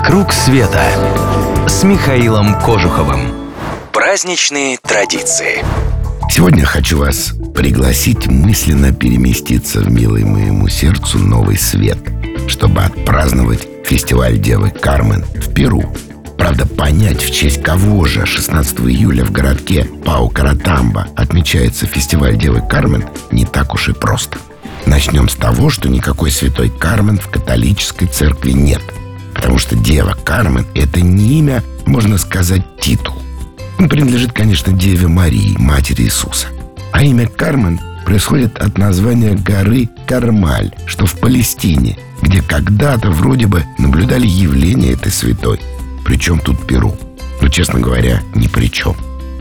«Вокруг света» с Михаилом Кожуховым. Праздничные традиции. Сегодня хочу вас пригласить мысленно переместиться в милый моему сердцу новый свет, чтобы отпраздновать фестиваль Девы Кармен в Перу. Правда, понять, в честь кого же 16 июля в городке Пау-Каратамба отмечается фестиваль Девы Кармен, не так уж и просто. Начнем с того, что никакой святой Кармен в католической церкви нет. Потому что Дева Кармен – это не имя, можно сказать, титул. Он принадлежит, конечно, Деве Марии, матери Иисуса. А имя Кармен происходит от названия горы Кармаль, что в Палестине, где когда-то вроде бы наблюдали явление этой святой. Причем тут Перу. Но, честно говоря, ни при чем.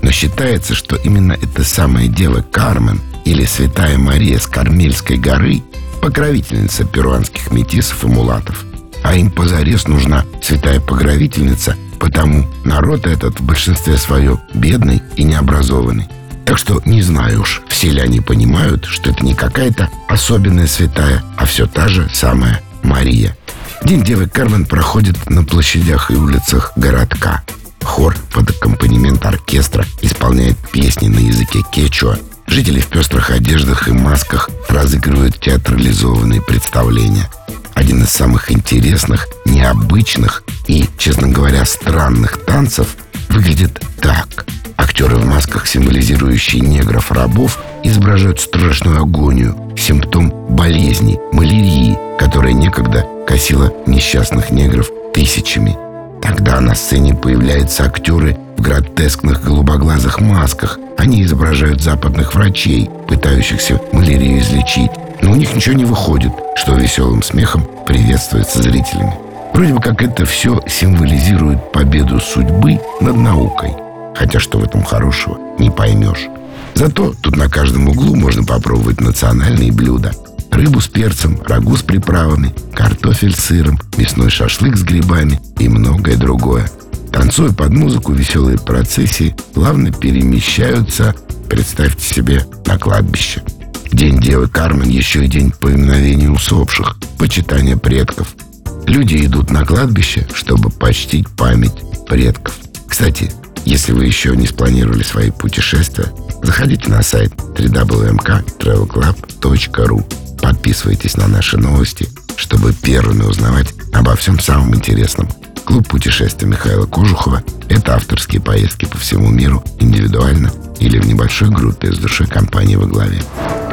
Но считается, что именно это самое дело Кармен или Святая Мария с Кармельской горы покровительница перуанских метисов и мулатов. А им позарез нужна святая покровительница, потому народ этот в большинстве своем бедный и необразованный. Так что не знаю уж, все ли они понимают, что это не какая-то особенная святая, а все та же самая Мария. День Девы Кармен проходит на площадях и улицах городка. Хор под аккомпанемент оркестра исполняет песни на языке кечуа. Жители в пестрых одеждах и масках разыгрывают театрализованные представления. Один из самых интересных, необычных и, честно говоря, странных танцев выглядит так. Актеры в масках, символизирующие негров-рабов, изображают страшную агонию, симптом болезни, малярии, которая некогда косила несчастных негров тысячами. Тогда на сцене появляются актеры в гротескных голубоглазых масках. Они изображают западных врачей, пытающихся малярию излечить. Но у них ничего не выходит, что веселым смехом приветствуется зрителями. Вроде бы как это все символизирует победу судьбы над наукой. Хотя что в этом хорошего, не поймешь. Зато тут на каждом углу можно попробовать национальные блюда. Рыбу с перцем, рагу с приправами, картофель с сыром, мясной шашлык с грибами и многое другое. Танцуя под музыку, веселые процессии плавно перемещаются, представьте себе, на кладбище. День Девы Кармен еще и день поминовения усопших, почитания предков. Люди идут на кладбище, чтобы почтить память предков. Кстати, если вы еще не спланировали свои путешествия, заходите на сайт www.travelclub.ru Подписывайтесь на наши новости, чтобы первыми узнавать обо всем самом интересном. Клуб путешествий Михаила Кожухова – это авторские поездки по всему миру, индивидуально или в небольшой группе с душой компании во главе.